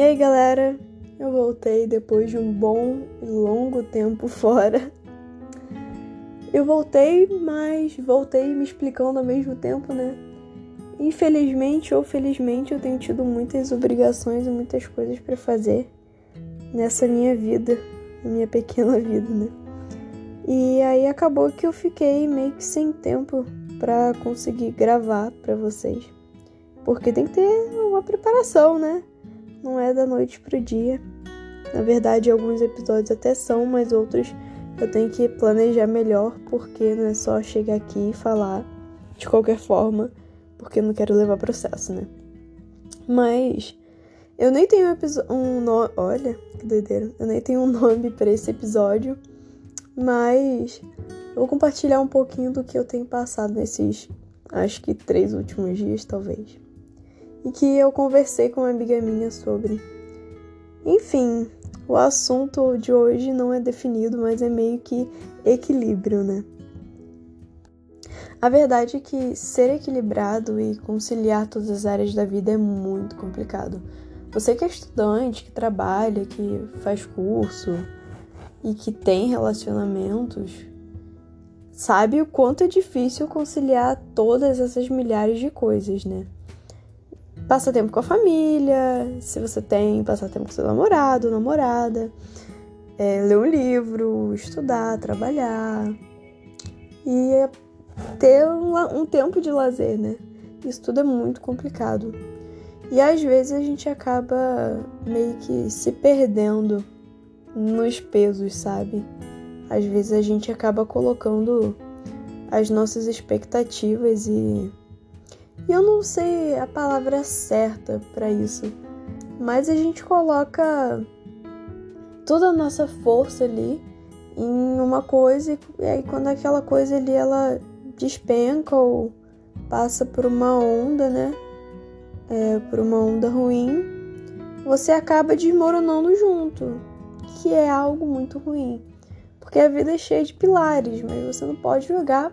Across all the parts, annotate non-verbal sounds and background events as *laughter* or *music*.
E aí, galera? Eu voltei depois de um bom e longo tempo *laughs* fora. Eu voltei, mas voltei me explicando ao mesmo tempo, né? Infelizmente ou felizmente, eu tenho tido muitas obrigações e muitas coisas para fazer nessa minha vida, na minha pequena *laughs* vida, né? E aí acabou que eu fiquei meio que sem tempo para conseguir gravar para vocês. Porque tem que ter uma preparação, né? Não é da noite pro dia. Na verdade, alguns episódios até são, mas outros eu tenho que planejar melhor, porque não é só chegar aqui e falar de qualquer forma, porque eu não quero levar processo, né? Mas eu nem tenho um nome. Olha, que doideira. Eu nem tenho um *laughs* nome para esse episódio, mas eu vou compartilhar um pouquinho do que eu tenho passado nesses, acho que três últimos dias, talvez. E que eu conversei com uma amiga minha sobre. Enfim, o assunto de hoje não é definido, mas é meio que equilíbrio, né? A verdade é que ser equilibrado e conciliar todas as áreas da vida é muito complicado. Você que é estudante, que trabalha, que faz curso e que tem relacionamentos, sabe o quanto é difícil conciliar todas essas milhares de coisas, né? Passar tempo com a família, se você tem, passar tempo com seu namorado, namorada, é, ler um livro, estudar, trabalhar e é ter um, um tempo de lazer, né? Isso tudo é muito complicado. E às vezes a gente acaba meio que se perdendo nos pesos, sabe? Às vezes a gente acaba colocando as nossas expectativas e e eu não sei a palavra certa para isso, mas a gente coloca toda a nossa força ali em uma coisa e aí quando aquela coisa ali ela despenca ou passa por uma onda, né? É, por uma onda ruim, você acaba desmoronando junto, que é algo muito ruim. Porque a vida é cheia de pilares, mas você não pode jogar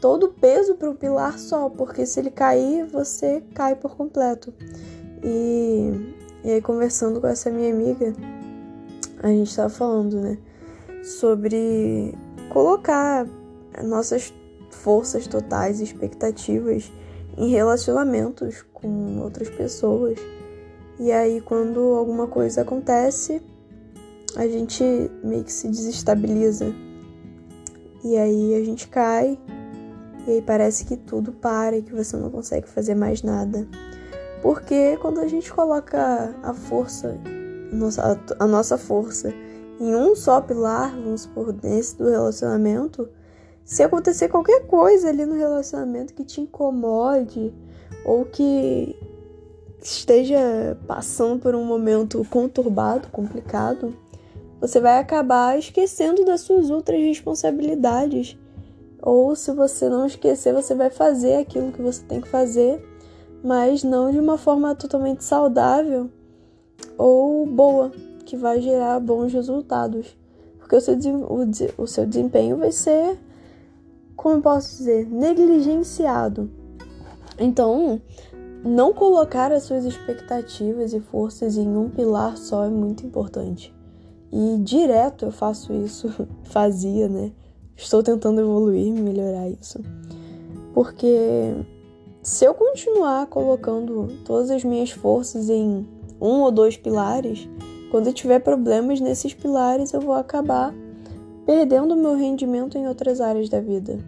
todo o peso para um pilar só, porque se ele cair, você cai por completo. E, e aí, conversando com essa minha amiga, a gente estava falando, né, sobre colocar nossas forças totais e expectativas em relacionamentos com outras pessoas. E aí, quando alguma coisa acontece, a gente meio que se desestabiliza. E aí a gente cai e aí parece que tudo para e que você não consegue fazer mais nada. Porque quando a gente coloca a força, a nossa, força em um só pilar, vamos supor, nesse do relacionamento, se acontecer qualquer coisa ali no relacionamento que te incomode ou que esteja passando por um momento conturbado, complicado, você vai acabar esquecendo das suas outras responsabilidades ou se você não esquecer, você vai fazer aquilo que você tem que fazer, mas não de uma forma totalmente saudável ou boa, que vai gerar bons resultados. Porque o seu, o, o seu desempenho vai ser, como eu posso dizer, negligenciado. Então, não colocar as suas expectativas e forças em um pilar só é muito importante. E direto eu faço isso, *laughs* fazia, né? Estou tentando evoluir, melhorar isso. Porque se eu continuar colocando todas as minhas forças em um ou dois pilares, quando eu tiver problemas nesses pilares, eu vou acabar perdendo meu rendimento em outras áreas da vida.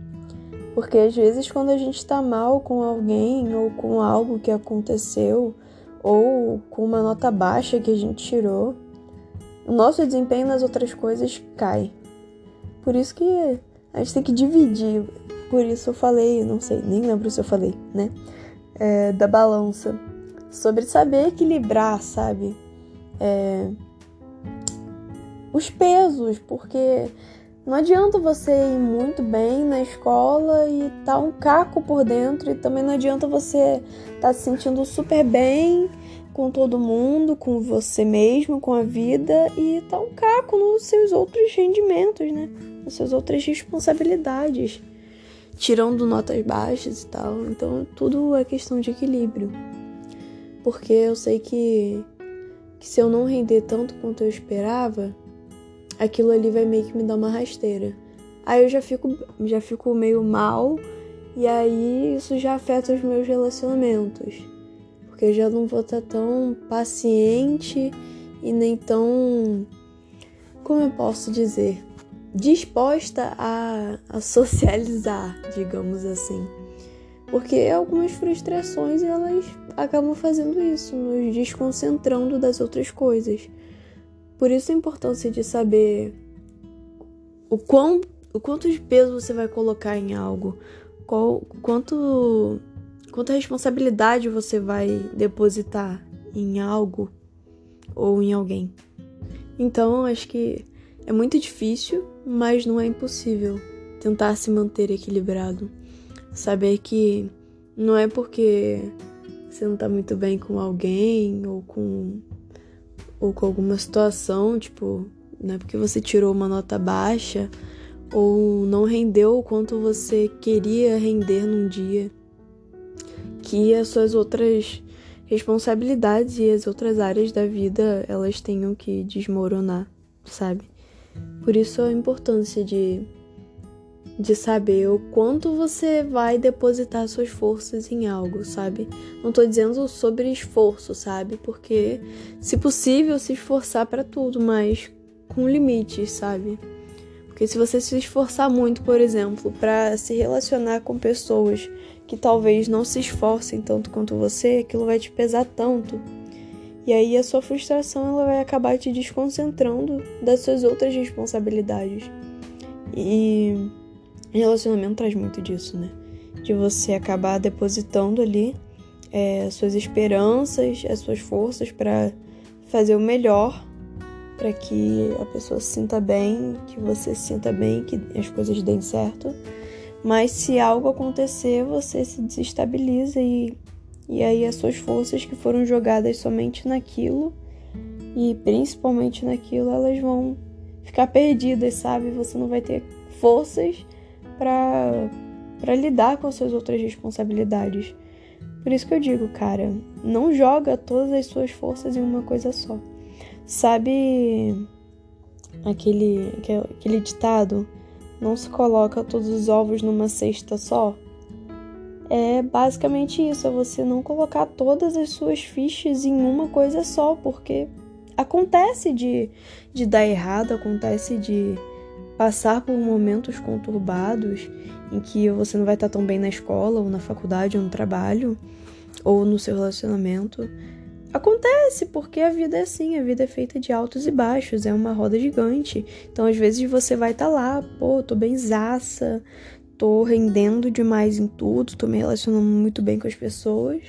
Porque às vezes, quando a gente está mal com alguém ou com algo que aconteceu, ou com uma nota baixa que a gente tirou, o nosso desempenho nas outras coisas cai. Por isso que a gente tem que dividir. Por isso eu falei, não sei, nem lembro se eu falei, né? É, da balança. Sobre saber equilibrar, sabe? É, os pesos, porque não adianta você ir muito bem na escola e tá um caco por dentro, e também não adianta você tá se sentindo super bem com todo mundo, com você mesmo, com a vida e tá um caco nos seus outros rendimentos, né? Nas suas outras responsabilidades, tirando notas baixas e tal. Então, tudo é questão de equilíbrio. Porque eu sei que que se eu não render tanto quanto eu esperava, aquilo ali vai meio que me dar uma rasteira. Aí eu já fico, já fico meio mal e aí isso já afeta os meus relacionamentos. Porque eu já não vou estar tão paciente e nem tão. Como eu posso dizer? Disposta a, a *laughs* socializar, digamos assim. Porque algumas frustrações elas acabam fazendo isso, nos desconcentrando das outras coisas. Por isso a importância de saber o, quão, o quanto de peso você vai colocar em algo, qual, quanto, quanta responsabilidade você vai depositar em algo ou em alguém. Então, acho que é muito difícil, mas não é impossível tentar se manter equilibrado. Saber que não é porque você não tá muito bem com alguém ou com ou com alguma situação, tipo, não é porque você tirou uma nota baixa ou não rendeu o quanto você queria render num dia, que as suas outras responsabilidades e as outras áreas da vida elas tenham que desmoronar, sabe? Por isso a importância de de saber o quanto você vai depositar suas forças em algo, sabe? Não tô dizendo sobre esforço, sabe? Porque, se possível, se esforçar para tudo, mas com limites, sabe? Porque se você se esforçar muito, por exemplo, para se relacionar com pessoas que talvez não se esforcem tanto quanto você, aquilo vai te pesar tanto. E aí a sua frustração ela vai acabar te desconcentrando das suas outras responsabilidades. E relacionamento traz muito disso, né? De você acabar depositando ali é, suas esperanças, as suas forças para fazer o melhor para que a pessoa se sinta bem, que você se sinta bem, que as coisas deem certo. Mas se algo acontecer, você se desestabiliza e, e aí as suas forças que foram jogadas somente naquilo e principalmente naquilo, elas vão ficar perdidas, sabe? Você não vai ter forças para lidar com as suas outras responsabilidades. Por isso que eu digo, cara, não joga todas as suas forças em uma coisa só. Sabe aquele, aquele ditado? Não se coloca todos os ovos numa cesta só? É basicamente isso, é você não colocar todas as suas fichas em uma coisa só, porque acontece de, de dar errado, acontece de passar por momentos conturbados em que você não vai estar tão bem na escola, ou na faculdade, ou no trabalho, ou no seu relacionamento. Acontece, porque a vida é assim, a vida é feita de altos e baixos, é uma roda gigante. Então, às vezes, você vai estar lá, pô, tô bem zaça, tô rendendo demais em tudo, tô me relacionando muito bem com as pessoas.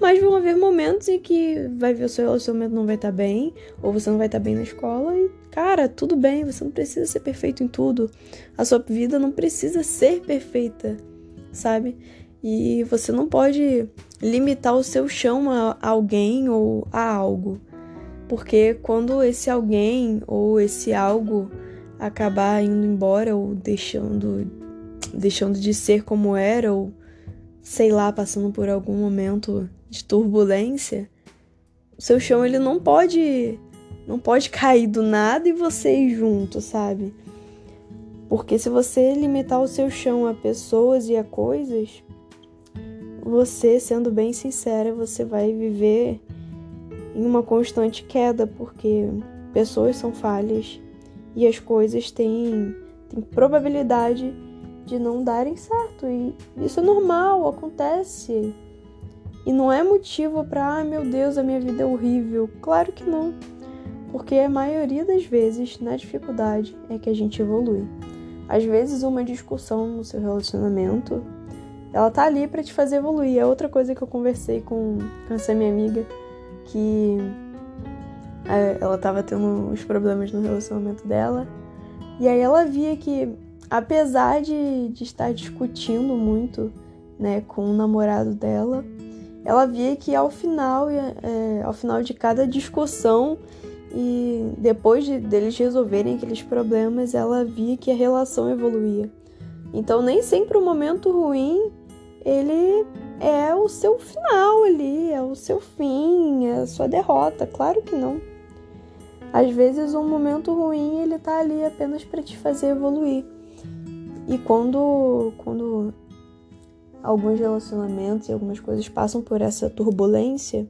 Mas vão haver momentos em que vai ver o seu relacionamento não vai estar tá bem, ou você não vai estar tá bem na escola, e, cara, tudo bem, você não precisa ser perfeito em tudo. A sua vida não precisa ser perfeita, sabe? E você não pode limitar o seu chão a alguém ou a algo. Porque quando esse alguém ou esse algo acabar indo embora ou deixando deixando de ser como era ou sei lá, passando por algum momento de turbulência, o seu chão ele não pode não pode *laughs* cair do nada e você ir junto, sabe? Porque se você limitar o seu chão a pessoas e a coisas, você, sendo bem sincera, você vai viver em uma constante queda, porque pessoas são falhas e as coisas têm, têm probabilidade de não darem certo. E isso é normal, acontece. E não é motivo para, ah, meu Deus, a minha vida é horrível. Claro que não. Porque a maioria das vezes, na dificuldade, é que a gente evolui. Às vezes, uma discussão no seu relacionamento, ela tá ali para te fazer evoluir. É outra coisa que eu conversei com, com essa minha amiga, que é, ela tava tendo uns problemas no relacionamento dela. E aí ela via que, apesar de, de estar discutindo muito né, com o namorado dela, ela via que ao final, é, ao final de cada discussão e depois de, deles resolverem aqueles problemas, ela via que a relação evoluía. Então nem sempre o momento ruim ele é o seu final ali, é o seu fim, é a sua derrota. Claro que não. Às vezes um momento ruim ele tá ali apenas para te fazer evoluir. E quando quando alguns relacionamentos e algumas coisas passam por essa turbulência,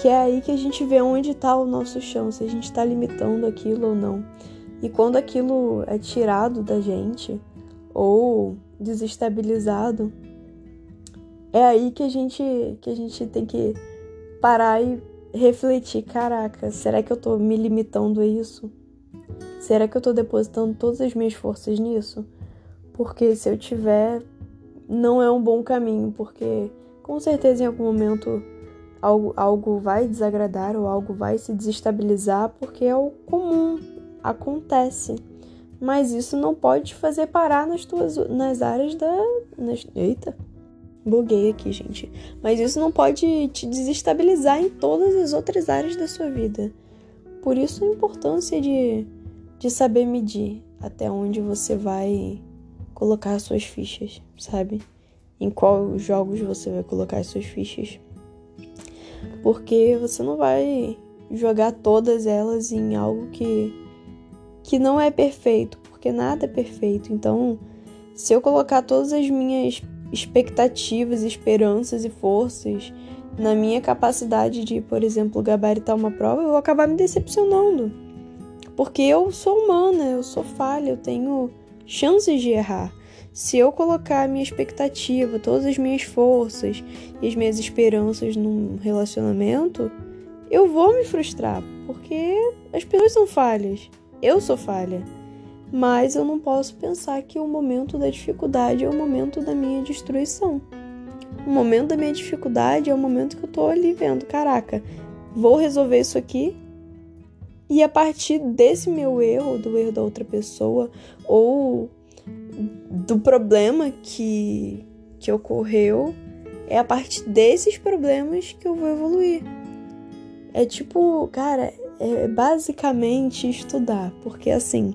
que é aí que a gente vê onde está o nosso chão, se a gente está limitando aquilo ou não. E quando aquilo é tirado da gente ou desestabilizado, é aí que a gente que a gente tem que parar e refletir, caraca, será que eu tô me limitando a isso? Será que eu tô depositando todas as minhas forças nisso? Porque se eu tiver, não é um bom caminho, porque com certeza em algum momento algo, algo vai desagradar ou algo vai se desestabilizar, porque é o comum, acontece. Mas isso não pode te fazer parar nas tuas nas áreas da. Nas, eita! Buguei aqui, gente. Mas isso não pode te desestabilizar em todas as outras áreas da sua vida. Por isso a importância de, de saber medir até onde você vai colocar suas fichas, sabe? Em qual jogos você vai colocar suas fichas. Porque você não vai jogar todas elas em algo que que não é perfeito, porque nada é perfeito. Então, se eu colocar todas as minhas expectativas, esperanças e forças na minha capacidade de, por exemplo, gabaritar uma prova, eu vou acabar me decepcionando. Porque eu sou humana, eu sou falha, eu tenho chances de errar. Se eu colocar a minha expectativa, todas as minhas forças e as minhas esperanças num relacionamento, eu vou me frustrar, porque as pessoas são falhas. Eu sou falha mas eu não posso pensar que o momento da dificuldade é o momento da minha destruição. O momento da minha dificuldade é o momento que eu tô ali vendo, caraca, vou resolver isso aqui. E a partir desse meu erro, do erro da outra pessoa, ou do problema que, que ocorreu, é a partir desses problemas que eu vou evoluir. É tipo, cara, é basicamente estudar, porque assim,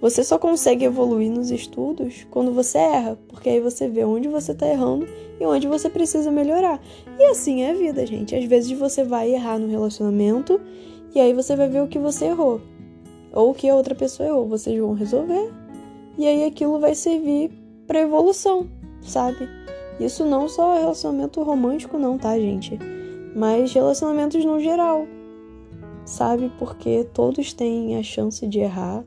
você só consegue evoluir nos estudos quando você erra, porque aí você vê onde você está errando e onde você precisa melhorar. E assim é a vida, gente. Às vezes você vai errar no relacionamento e aí você vai ver o que você errou ou o que a outra pessoa errou. Vocês vão resolver e aí aquilo vai servir para evolução, sabe? Isso não só relacionamento romântico, não, tá, gente? Mas relacionamentos no geral, sabe? Porque todos têm a chance de errar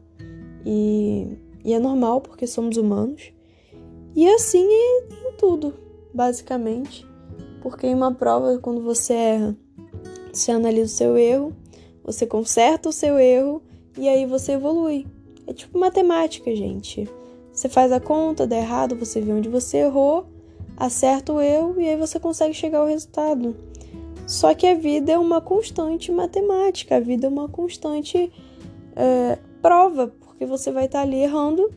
e, e é normal porque somos humanos. E assim é em tudo, basicamente. Porque em uma prova, quando você erra, você analisa o seu erro, você conserta o seu erro e aí você evolui. É tipo matemática, gente. Você faz a conta, dá errado, você vê onde você errou, acerta o erro e aí você consegue chegar ao resultado. Só que a vida é uma constante matemática, a vida é uma constante é, prova, porque você vai estar ali errando,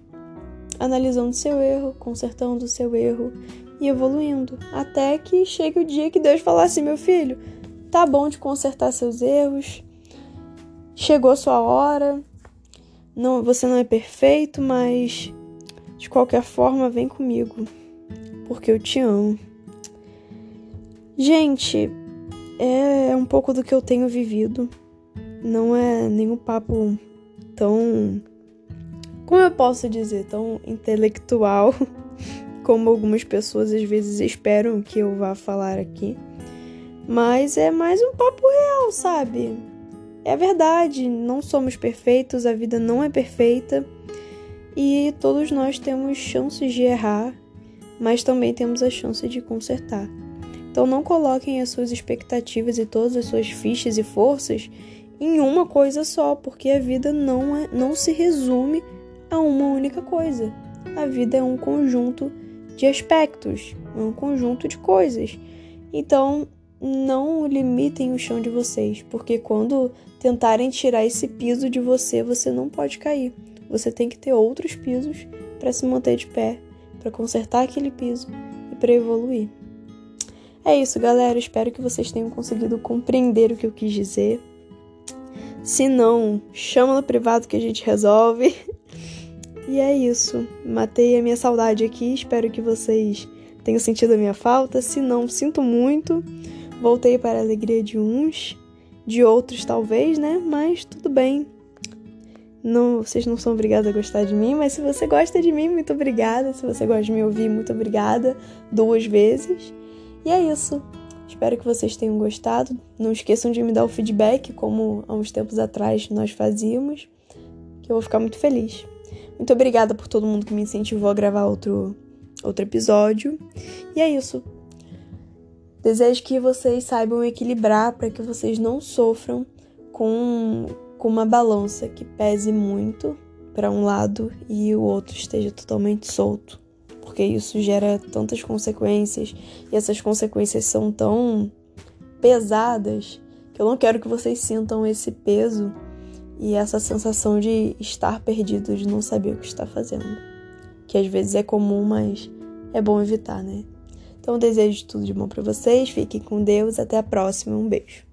analisando seu erro, consertando o seu erro e evoluindo, até que chegue o dia que Deus falar assim, meu filho, tá bom de consertar seus erros, chegou sua hora, não, você não é perfeito, mas de qualquer forma vem comigo, porque eu te amo. Gente, é um pouco do que eu tenho vivido. Não é nenhum papo tão como eu posso dizer, tão intelectual *laughs* como algumas pessoas às vezes esperam que eu vá falar aqui. Mas é mais um papo real, sabe? É verdade, não somos perfeitos, a vida não é perfeita e todos nós temos chances de errar, mas também temos a chance de consertar. Então não coloquem as suas expectativas e todas as suas fichas e forças em uma coisa só, porque a vida não, é, não se resume a uma única coisa. A vida é um conjunto de aspectos, é um conjunto de coisas. Então, não limitem o chão de vocês, porque quando tentarem tirar esse piso de você, você não pode cair. Você tem que ter outros pisos para se manter de pé, para consertar aquele piso e para evoluir. É isso, galera. Espero que vocês tenham conseguido compreender o que eu quis dizer. Se não, chama no privado que a gente resolve. *laughs* E é isso. Matei a minha saudade aqui. Espero que vocês tenham sentido a minha falta. Se não, sinto muito. Voltei para a alegria de uns. de outros, talvez, né? Mas tudo bem. Não, vocês não são obrigados a gostar de mim, mas se você gosta de mim, muito obrigada. Se você gosta de me ouvir, muito obrigada. Duas vezes. E é isso. Espero que vocês tenham gostado. Não esqueçam de me dar o feedback, como há uns tempos atrás nós fazíamos, que eu vou ficar muito feliz. Muito obrigada por todo mundo que me incentivou a gravar outro, outro episódio. E é isso. Desejo que vocês saibam equilibrar para que vocês não sofram com, com uma balança que pese muito para um lado e o outro esteja totalmente solto, porque isso gera tantas consequências e essas consequências são tão pesadas que eu não quero que vocês sintam esse peso e essa sensação de estar perdido, de não saber o que está fazendo. Que às vezes é comum, mas é bom evitar, né? Então, desejo tudo de bom para vocês. Fiquem com Deus. Até a próxima. Um beijo.